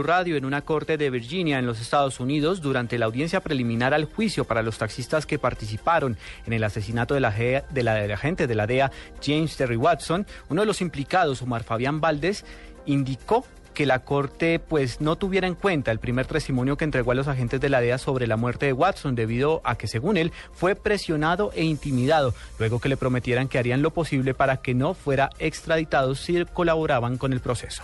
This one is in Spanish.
Radio en una corte de Virginia en los Estados Unidos durante la audiencia preliminar al juicio para los taxistas que participaron en el asesinato de la, de la, agente de la DEA James Terry Watson, uno de los implicados, Omar Fabián Valdés, indicó que la corte pues no tuviera en cuenta el primer testimonio que entregó a los agentes de la DEA sobre la muerte de Watson debido a que según él fue presionado e intimidado luego que le prometieran que harían lo posible para que no fuera extraditado si colaboraban con el proceso.